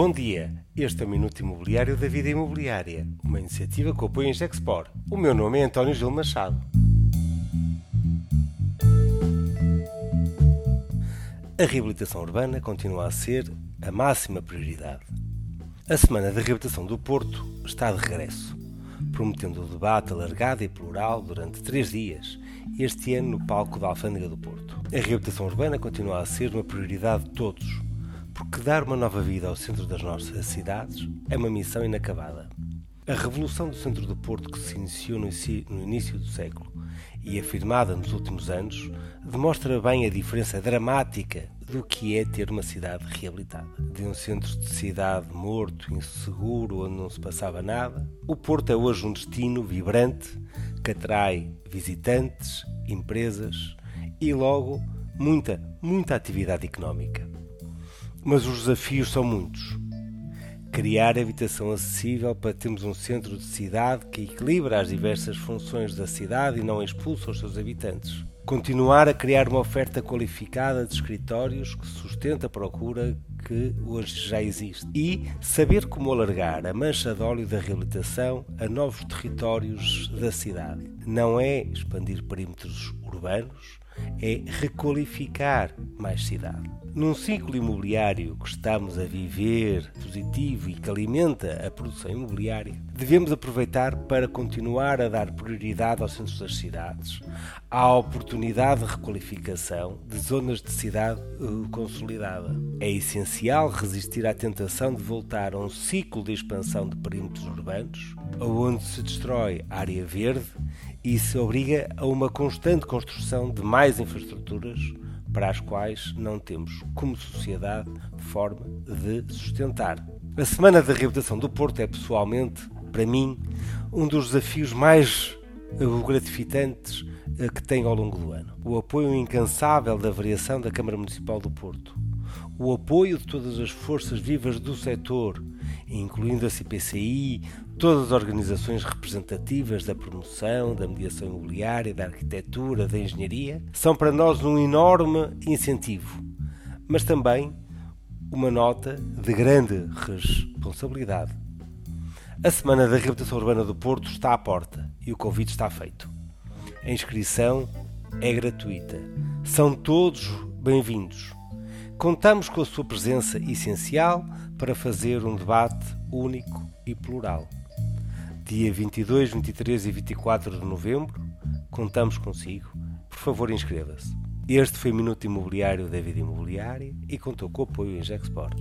Bom dia, este é o Minuto Imobiliário da Vida Imobiliária, uma iniciativa que apoia em Gexpor. O meu nome é António Gil Machado. A reabilitação urbana continua a ser a máxima prioridade. A Semana da Reabilitação do Porto está de regresso, prometendo o debate alargado e plural durante três dias, este ano no palco da Alfândega do Porto. A reabilitação urbana continua a ser uma prioridade de todos porque dar uma nova vida ao centro das nossas cidades é uma missão inacabada. A revolução do centro do Porto, que se iniciou no início do século e afirmada nos últimos anos, demonstra bem a diferença dramática do que é ter uma cidade reabilitada. De um centro de cidade morto, inseguro, onde não se passava nada, o Porto é hoje um destino vibrante que atrai visitantes, empresas e, logo, muita, muita atividade económica. Mas os desafios são muitos. Criar habitação acessível para termos um centro de cidade que equilibra as diversas funções da cidade e não expulsa os seus habitantes. Continuar a criar uma oferta qualificada de escritórios que sustenta a procura que hoje já existe. E saber como alargar a mancha de óleo da reabilitação a novos territórios da cidade. Não é expandir perímetros urbanos, é requalificar mais cidade. Num ciclo imobiliário que estamos a viver positivo e que alimenta a produção imobiliária, devemos aproveitar para continuar a dar prioridade aos centros das cidades, à oportunidade de requalificação de zonas de cidade uh, consolidada. É essencial resistir à tentação de voltar a um ciclo de expansão de perímetros urbanos, onde se destrói área verde e se obriga a uma constante construção de mais infraestruturas para as quais não temos, como sociedade, forma de sustentar. A Semana da Reabilitação do Porto é, pessoalmente, para mim, um dos desafios mais gratificantes eh, que tenho ao longo do ano. O apoio incansável da variação da Câmara Municipal do Porto, o apoio de todas as forças vivas do setor, incluindo a CPCI, todas as organizações representativas da promoção, da mediação imobiliária, da arquitetura, da engenharia, são para nós um enorme incentivo, mas também uma nota de grande responsabilidade. A Semana da Reabilitação Urbana do Porto está à porta e o convite está feito. A inscrição é gratuita. São todos bem-vindos. Contamos com a sua presença essencial para fazer um debate único e plural. Dia 22, 23 e 24 de novembro, contamos consigo. Por favor, inscreva-se. Este foi Minuto Imobiliário da Vida Imobiliária e contou com o apoio em Gexport.